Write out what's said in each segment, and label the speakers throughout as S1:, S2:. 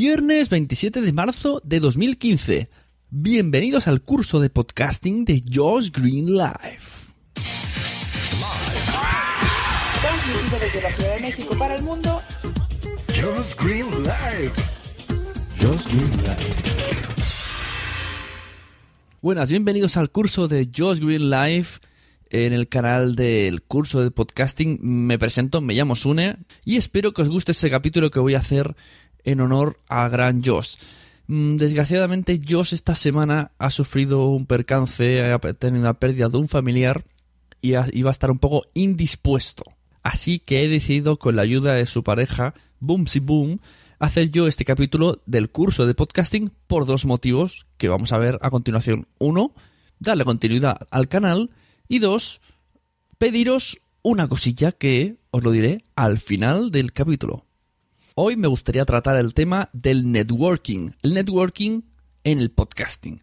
S1: Viernes 27 de marzo de 2015. Bienvenidos al curso de podcasting de Josh Green Live.
S2: Transmitido desde la Ciudad de México para el mundo.
S3: Josh Green Live.
S1: Josh Green Live. Buenas, bienvenidos al curso de Josh Green Live en el canal del curso de podcasting. Me presento, me llamo Sune y espero que os guste ese capítulo que voy a hacer en honor a gran Josh. Mm, Desgraciadamente, Josh esta semana ha sufrido un percance, ha tenido una pérdida de un familiar y iba a estar un poco indispuesto. Así que he decidido, con la ayuda de su pareja, Boomsy Boom, hacer yo este capítulo del curso de podcasting por dos motivos que vamos a ver a continuación. Uno, darle continuidad al canal y dos, pediros una cosilla que os lo diré al final del capítulo. Hoy me gustaría tratar el tema del networking, el networking en el podcasting.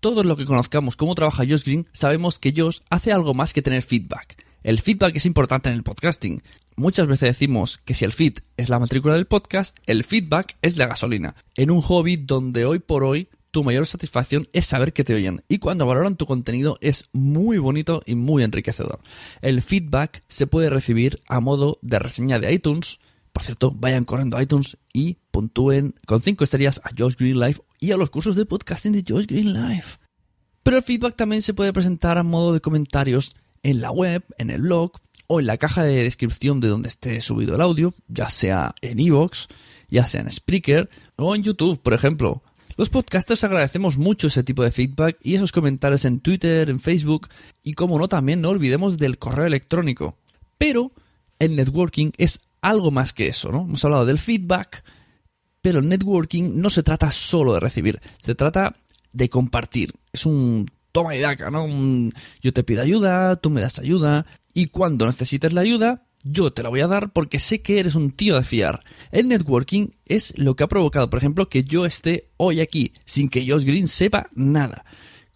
S1: Todos los que conozcamos cómo trabaja Josh Green sabemos que Josh hace algo más que tener feedback. El feedback es importante en el podcasting. Muchas veces decimos que si el feed es la matrícula del podcast, el feedback es la gasolina. En un hobby donde hoy por hoy tu mayor satisfacción es saber que te oyen y cuando valoran tu contenido es muy bonito y muy enriquecedor. El feedback se puede recibir a modo de reseña de iTunes. Por cierto, vayan corriendo iTunes y puntúen con 5 estrellas a Josh Green Life y a los cursos de podcasting de Josh Green Life. Pero el feedback también se puede presentar a modo de comentarios en la web, en el blog o en la caja de descripción de donde esté subido el audio, ya sea en iVoox, ya sea en Spreaker o en YouTube, por ejemplo. Los podcasters agradecemos mucho ese tipo de feedback y esos comentarios en Twitter, en Facebook y como no también no olvidemos del correo electrónico. Pero el networking es algo más que eso, ¿no? Hemos hablado del feedback, pero el networking no se trata solo de recibir, se trata de compartir. Es un toma y daca, ¿no? Un yo te pido ayuda, tú me das ayuda, y cuando necesites la ayuda, yo te la voy a dar porque sé que eres un tío de fiar. El networking es lo que ha provocado, por ejemplo, que yo esté hoy aquí, sin que Josh Green sepa nada.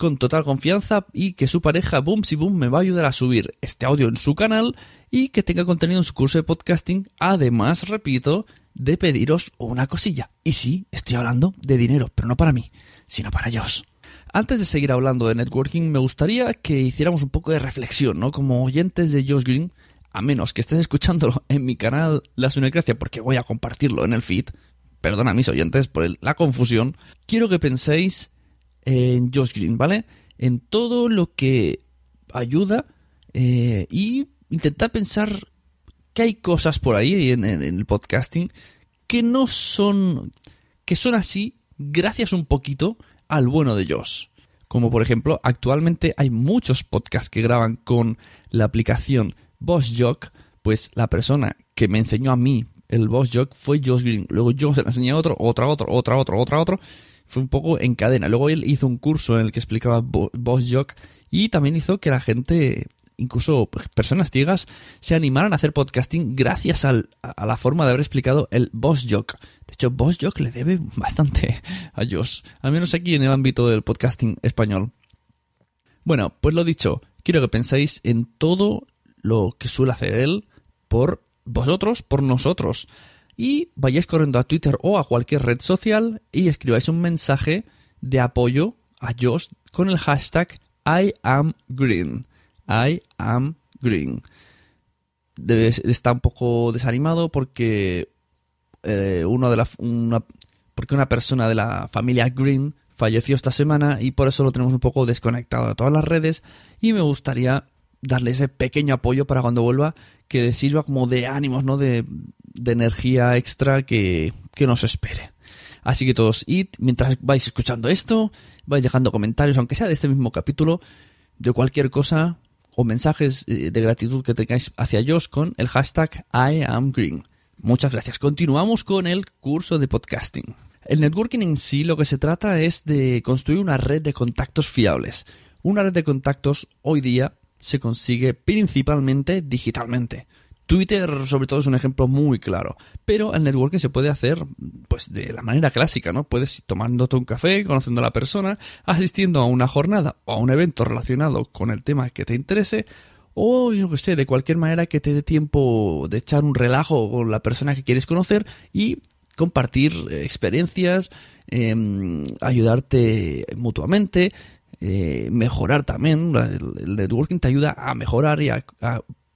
S1: Con total confianza y que su pareja Boom Si Boom me va a ayudar a subir este audio en su canal y que tenga contenido en su curso de podcasting. Además, repito, de pediros una cosilla. Y sí, estoy hablando de dinero, pero no para mí, sino para Josh. Antes de seguir hablando de networking, me gustaría que hiciéramos un poco de reflexión, ¿no? Como oyentes de Josh Green, a menos que estés escuchándolo en mi canal La Sunecracia, porque voy a compartirlo en el feed, perdona a mis oyentes por la confusión, quiero que penséis en Josh Green, ¿vale? En todo lo que ayuda eh, y intentar pensar que hay cosas por ahí en, el podcasting que no son que son así gracias un poquito al bueno de Josh. Como por ejemplo, actualmente hay muchos podcasts que graban con la aplicación BossJock, pues la persona que me enseñó a mí el BossJock fue Josh Green. Luego yo se la enseñé a otro, otra, otro, otra, otro, otra, otro. Fue un poco en cadena. Luego él hizo un curso en el que explicaba Bo- BossJock y también hizo que la gente, incluso personas ciegas, se animaran a hacer podcasting gracias a, la forma de haber explicado el BossJock. De hecho, BossJock le debe bastante a Josh, al menos aquí en el ámbito del podcasting español. Bueno, pues lo dicho, quiero que penséis en todo lo que suele hacer él por vosotros, por nosotros. Y vayáis corriendo a Twitter o a cualquier red social y escribáis un mensaje de apoyo a Josh con el hashtag I am green. I am green. Está un poco desanimado porque eh, uno de la, una, porque una persona de la familia Green falleció esta semana y por eso lo tenemos un poco desconectado de todas las redes y me gustaría darle ese pequeño apoyo para cuando vuelva que le sirva como de ánimos, ¿no? De, de energía extra que, que nos espere. Así que todos id, mientras vais escuchando esto, vais dejando comentarios, aunque sea de este mismo capítulo, de cualquier cosa o mensajes eh, de gratitud que tengáis hacia Josh con el hashtag IamGreen. Muchas gracias. Continuamos con el curso de podcasting. El networking en sí lo que se trata es de construir una red de contactos fiables. Una red de contactos hoy día se consigue principalmente digitalmente. Twitter, sobre todo, es un ejemplo muy claro. Pero el networking se puede hacer, pues, de la manera clásica, ¿no? Puedes ir tomándote un café, conociendo a la persona, asistiendo a una jornada o a un evento relacionado con el tema que te interese, o yo que sé, de cualquier manera que te dé tiempo de echar un relajo con la persona que quieres conocer y compartir experiencias, em, ayudarte mutuamente, eh, mejorar también. El, networking te ayuda a mejorar y a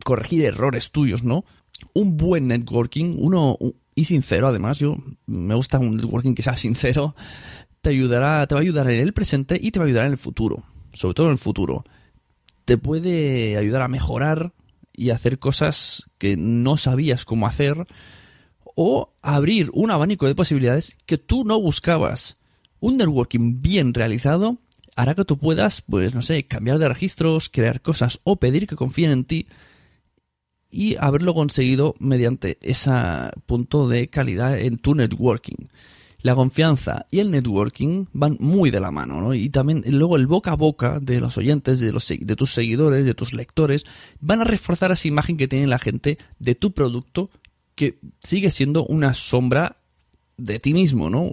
S1: corregir errores tuyos, ¿no? Un buen networking, uno y sincero, además, yo me gusta un networking que sea sincero, te ayudará, te va a ayudar en el presente y te va a ayudar en el futuro, sobre todo en el futuro. Te puede ayudar a mejorar y hacer cosas que no sabías cómo hacer o abrir un abanico de posibilidades que tú no buscabas. Un networking bien realizado hará que tú puedas, pues no sé, cambiar de registros, crear cosas o pedir que confíen en ti y haberlo conseguido mediante ese punto de calidad en tu networking. La confianza y el networking van muy de la mano, ¿no? Y también luego el boca a boca de los oyentes, de, los, de tus seguidores, de tus lectores, van a reforzar esa imagen que tiene la gente de tu producto, que sigue siendo una sombra de ti mismo, ¿no?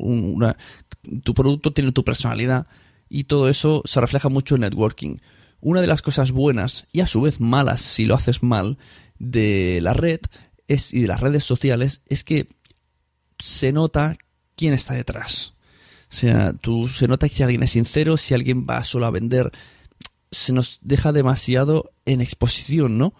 S1: Tu producto tiene tu personalidad y todo eso se refleja mucho en networking. Una de las cosas buenas y a su vez malas si lo haces mal de la red es, y de las redes sociales es que se nota quién está detrás. O sea, tú se nota si alguien es sincero, si alguien va solo a vender, se nos deja demasiado en exposición, ¿no?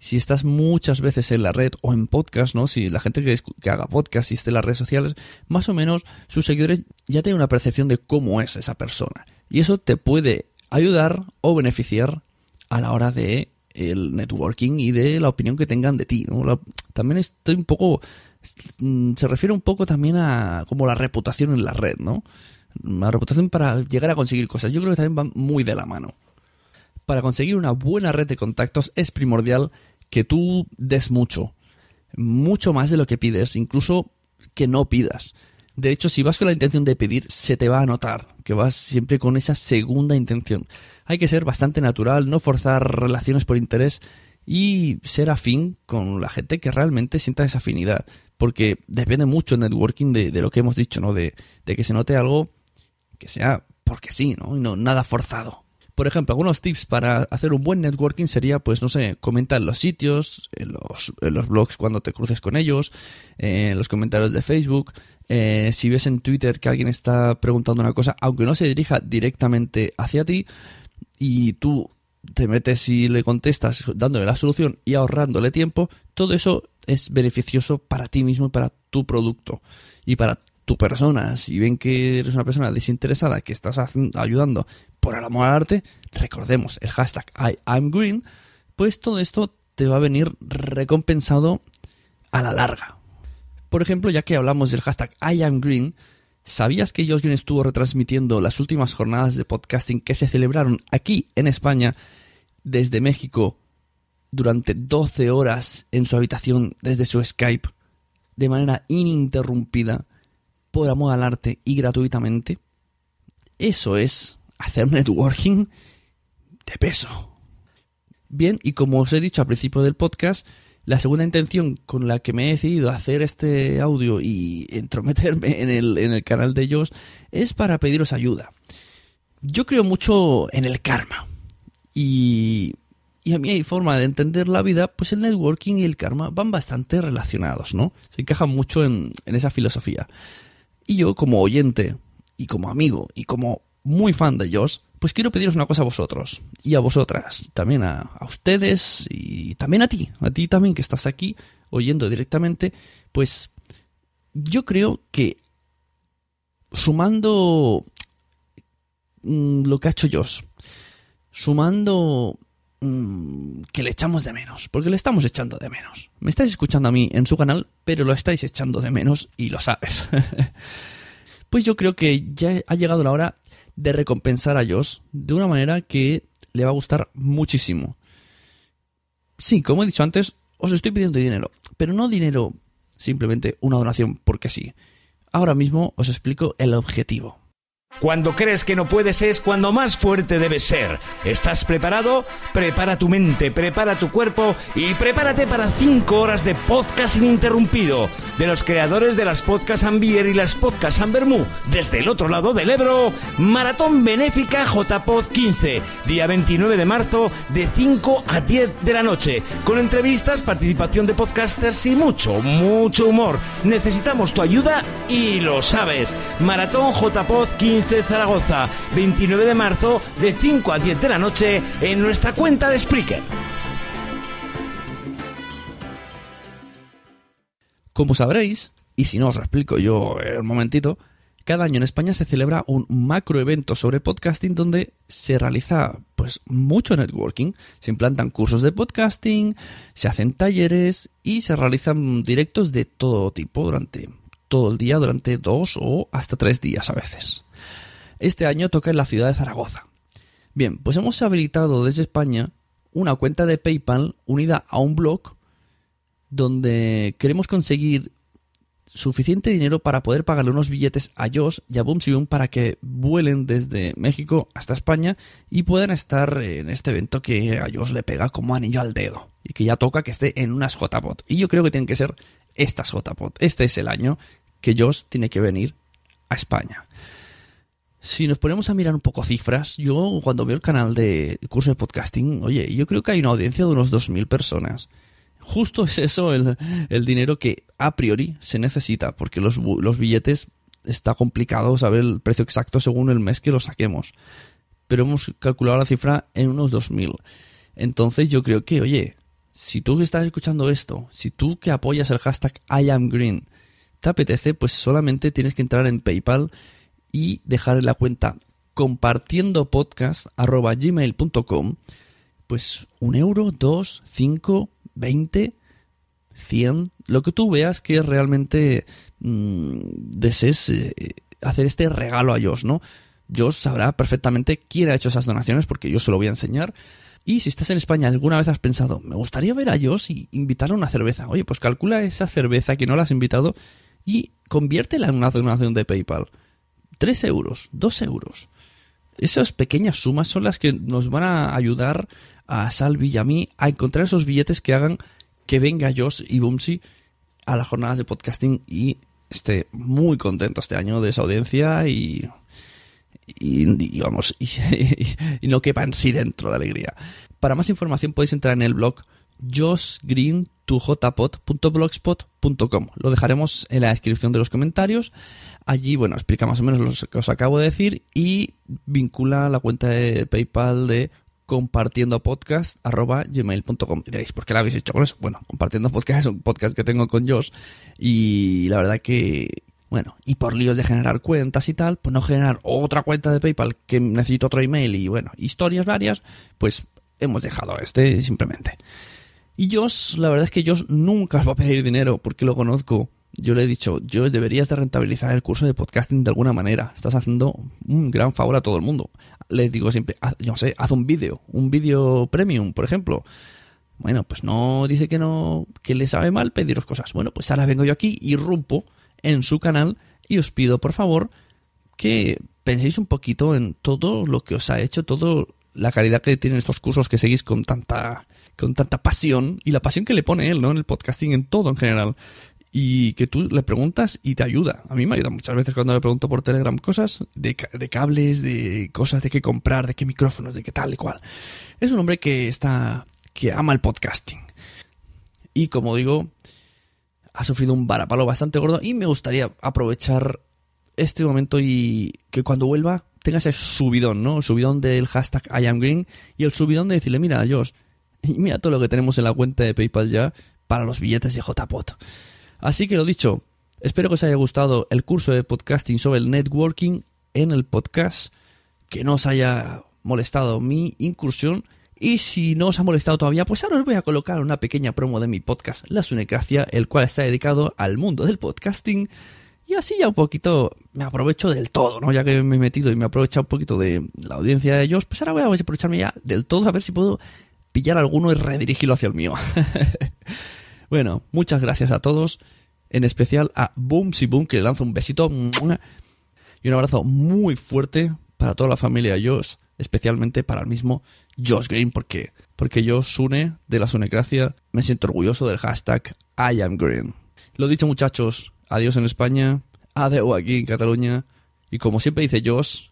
S1: Si estás muchas veces en la red o en podcast, ¿no? Si la gente que, que haga podcast y esté en las redes sociales, más o menos sus seguidores ya tienen una percepción de cómo es esa persona. Y eso te puede ayudar o beneficiar a la hora de el networking y de la opinión que tengan de ti. ¿no? También estoy un poco. mm, Se refiere un poco también a como la reputación en la red, ¿no? La reputación para llegar a conseguir cosas. Yo creo que también van muy de la mano. Para conseguir una buena red de contactos es primordial que tú des mucho. Mucho más de lo que pides, incluso que no pidas. De hecho, si vas con la intención de pedir, se te va a notar que vas siempre con esa segunda intención. Hay que ser bastante natural, no forzar relaciones por interés y ser afín con la gente que realmente sienta esa afinidad. Porque depende mucho el networking de, lo que hemos dicho, ¿no? De, que se note algo que sea porque sí, ¿no? Y no nada forzado. Por ejemplo, algunos tips para hacer un buen networking sería, pues, no sé, comenta en los sitios, en los, blogs cuando te cruces con ellos, eh, en los comentarios de Facebook, eh, si ves en Twitter que alguien está preguntando una cosa, aunque no se dirija directamente hacia ti, y tú te metes y le contestas dándole la solución y ahorrándole tiempo, todo eso es beneficioso para ti mismo y para tu producto y para tu persona. Si ven que eres una persona desinteresada que estás ayudando por el amor al arte, recordemos el hashtag I'mGreen, pues todo esto te va a venir recompensado a la larga. Por ejemplo, ya que hablamos del hashtag I'mGreen, ¿Sabías que Josh Green estuvo retransmitiendo las últimas jornadas de podcasting que se celebraron aquí en España desde México durante 12 horas en su habitación desde su Skype de manera ininterrumpida por amor al arte y gratuitamente? Eso es hacer networking de peso. Bien, y como os he dicho al principio del podcast, la segunda intención con la que me he decidido hacer este audio y entrometerme en el, en el canal de ellos es para pediros ayuda. Yo creo mucho en el karma. Y, y a mi forma de entender la vida, pues el networking y el karma van bastante relacionados, ¿no? Se encajan mucho en, en esa filosofía. Y yo, como oyente, y como amigo, y como muy fan de ellos, pues quiero pediros una cosa a vosotros y a vosotras, también a, a, ustedes y también a ti, a ti también que estás aquí oyendo directamente, pues yo creo que sumando mmm, lo que ha hecho Josh, sumando mmm, que le echamos de menos, porque le estamos echando de menos. Me estáis escuchando a mí en su canal, pero lo estáis echando de menos y lo sabes. pues yo creo que ya ha llegado la hora de recompensar a Josh de una manera que le va a gustar muchísimo. Sí, como he dicho antes, os estoy pidiendo dinero, pero no dinero simplemente una donación porque sí. Ahora mismo os explico el objetivo.
S4: Cuando crees que no puedes es cuando más fuerte debes ser. ¿Estás preparado? Prepara tu mente, prepara tu cuerpo y prepárate para 5 horas de podcast ininterrumpido de los creadores de las podcasts Ambier y las podcasts Ambermú. Desde el otro lado del Ebro, Maratón Benéfica JPod 15, día 29 de marzo de 5 a 10 de la noche, con entrevistas, participación de podcasters y mucho, mucho humor. Necesitamos tu ayuda y lo sabes. Maratón JPod 15 Zaragoza, 29 de marzo, de 5 a 10 de la noche, en nuestra cuenta de Spreaker.
S1: Como sabréis, y si no os lo explico yo un momentito, cada año en España se celebra un macro evento sobre podcasting donde se realiza pues mucho networking, se implantan cursos de podcasting, se hacen talleres y se realizan directos de todo tipo durante todo el día, durante dos o hasta tres días a veces. Este año toca en la ciudad de Zaragoza. Bien, pues hemos habilitado desde España una cuenta de PayPal unida a un blog donde queremos conseguir suficiente dinero para poder pagarle unos billetes a Josh y a Boom para que vuelen desde México hasta España y puedan estar en este evento que a Josh le pega como anillo al dedo y que ya toca que esté en unas JPOT. Y yo creo que tienen que ser estas JPOT. Este es el año que Josh tiene que venir a España. Si nos ponemos a mirar un poco cifras, yo cuando veo el canal de curso de podcasting, oye, yo creo que hay una audiencia de unos 2.000 personas. Justo es eso el, el, dinero que a priori se necesita, porque los, los billetes está complicado saber el precio exacto según el mes que lo saquemos. Pero hemos calculado la cifra en unos 2.000. Entonces yo creo que, oye, si tú que estás escuchando esto, si tú que apoyas el hashtag IamGreen, te apetece, pues solamente tienes que entrar en PayPal y dejar en la cuenta compartiendo gmail.com pues un euro, dos, cinco, veinte, cien, lo que tú veas que realmente mmm, desees eh, hacer este regalo a Josh, ¿no? Josh sabrá perfectamente quién ha hecho esas donaciones porque yo se lo voy a enseñar. Y si estás en España, alguna vez has pensado, me gustaría ver a Josh y invitarle a una cerveza. Oye, pues calcula esa cerveza que no la has invitado y conviértela en una donación de PayPal. 3 euros, 2 euros. Esas pequeñas sumas son las que nos van a ayudar a Salvi y a mí a encontrar esos billetes que hagan que venga Josh y Bumsy a las jornadas de podcasting y esté muy contento este año de esa audiencia y, y, y vamos, y, no quepa en sí dentro de alegría. Para más información podéis entrar en el blog joshgreen2jpot.blogspot.com. Lo dejaremos en la descripción de los comentarios. Allí, bueno, explica más o menos lo que os acabo de decir y vincula la cuenta de PayPal de compartiendo podcast arroba y diréis ¿por qué la habéis hecho con eso? bueno, compartiendo podcast es un podcast que tengo con Josh y la verdad que bueno, y por líos de generar cuentas y tal, pues no generar otra cuenta de PayPal que necesito otro email y bueno, historias varias, pues hemos dejado este simplemente. Y Josh, la verdad es que Josh nunca os va a pedir dinero porque lo conozco. Yo le he dicho, Josh, deberías de rentabilizar el curso de podcasting de alguna manera. Estás haciendo un gran favor a todo el mundo. Le digo siempre, yo sé, haz un vídeo, un vídeo premium, por ejemplo. Bueno, pues no dice que no, que le sabe mal pediros cosas. Bueno, pues ahora vengo yo aquí y rompo en su canal y os pido, por favor, que penséis un poquito en todo lo que os ha hecho, todo la calidad que tienen estos cursos que seguís con tanta con tanta pasión y la pasión que le pone él, ¿no? En el podcasting, en todo en general. Y que tú le preguntas y te ayuda. A mí me ayuda muchas veces cuando le pregunto por Telegram cosas de, de cables, de cosas de qué comprar, de qué micrófonos, de qué tal y cual. Es un hombre que está, que ama el podcasting. Y como digo, ha sufrido un varapalo bastante gordo y me gustaría aprovechar este momento y que cuando vuelva tenga ese subidón, ¿no? El subidón del hashtag IamGreen y el subidón de decirle, mira, Josh, mira todo lo que tenemos en la cuenta de PayPal ya para los billetes de JPOT. Así que lo dicho, espero que os haya gustado el curso de podcasting sobre el networking en el podcast, que no os haya molestado mi incursión. Y si no os ha molestado todavía, pues ahora os voy a colocar una pequeña promo de mi podcast, La Sunecracia, el cual está dedicado al mundo del podcasting Y así ya un poquito me aprovecho del todo, ¿no? Ya que me he metido y me he aprovechado un poquito de la audiencia de ellos, pues ahora voy a aprovecharme ya del todo a ver si puedo pillar alguno y redirigirlo hacia el mío. bueno, muchas gracias a todos, en especial a Boomsy Boom, que le lanzo un besito y un abrazo muy fuerte para toda la familia Josh, especialmente para el mismo Josh Green, porque, porque yo, Sune, de la Sunecracia, me siento orgulloso del hashtag I am Green. Lo dicho, muchachos, adiós en España, adiós aquí en Cataluña, y como siempre dice Josh,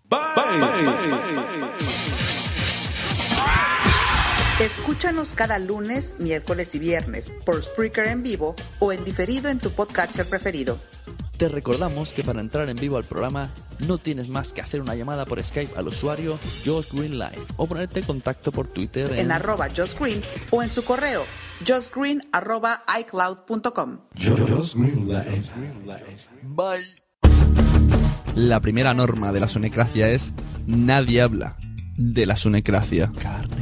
S2: Escúchanos cada lunes, miércoles y viernes por Spreaker en vivo o en diferido en tu podcatcher preferido.
S1: Te recordamos que para entrar en vivo al programa no tienes más que hacer una llamada por Skype al usuario Josh Green Live o ponerte en contacto por Twitter en,
S2: En arroba Josh Green o en su correo joshgreen arroba icloud.com.
S1: Bye. La primera norma de la sunecracia es nadie habla de la sunecracia. Carne.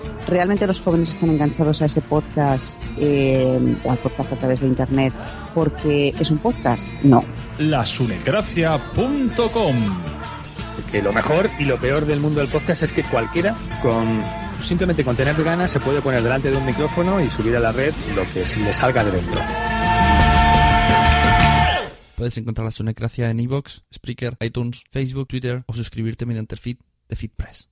S5: Realmente los jóvenes están enganchados a ese podcast eh, o al podcast a través de internet porque es un podcast. No.
S6: Lasunecracia.com
S7: Que lo mejor y lo peor del mundo del podcast es que cualquiera con simplemente con tener ganas se puede poner delante de un micrófono y subir a la red lo que le salga de dentro.
S1: Puedes encontrar la sunecracia en iVoox, Spreaker, iTunes, Facebook, Twitter o suscribirte mediante el feed de FeedPress.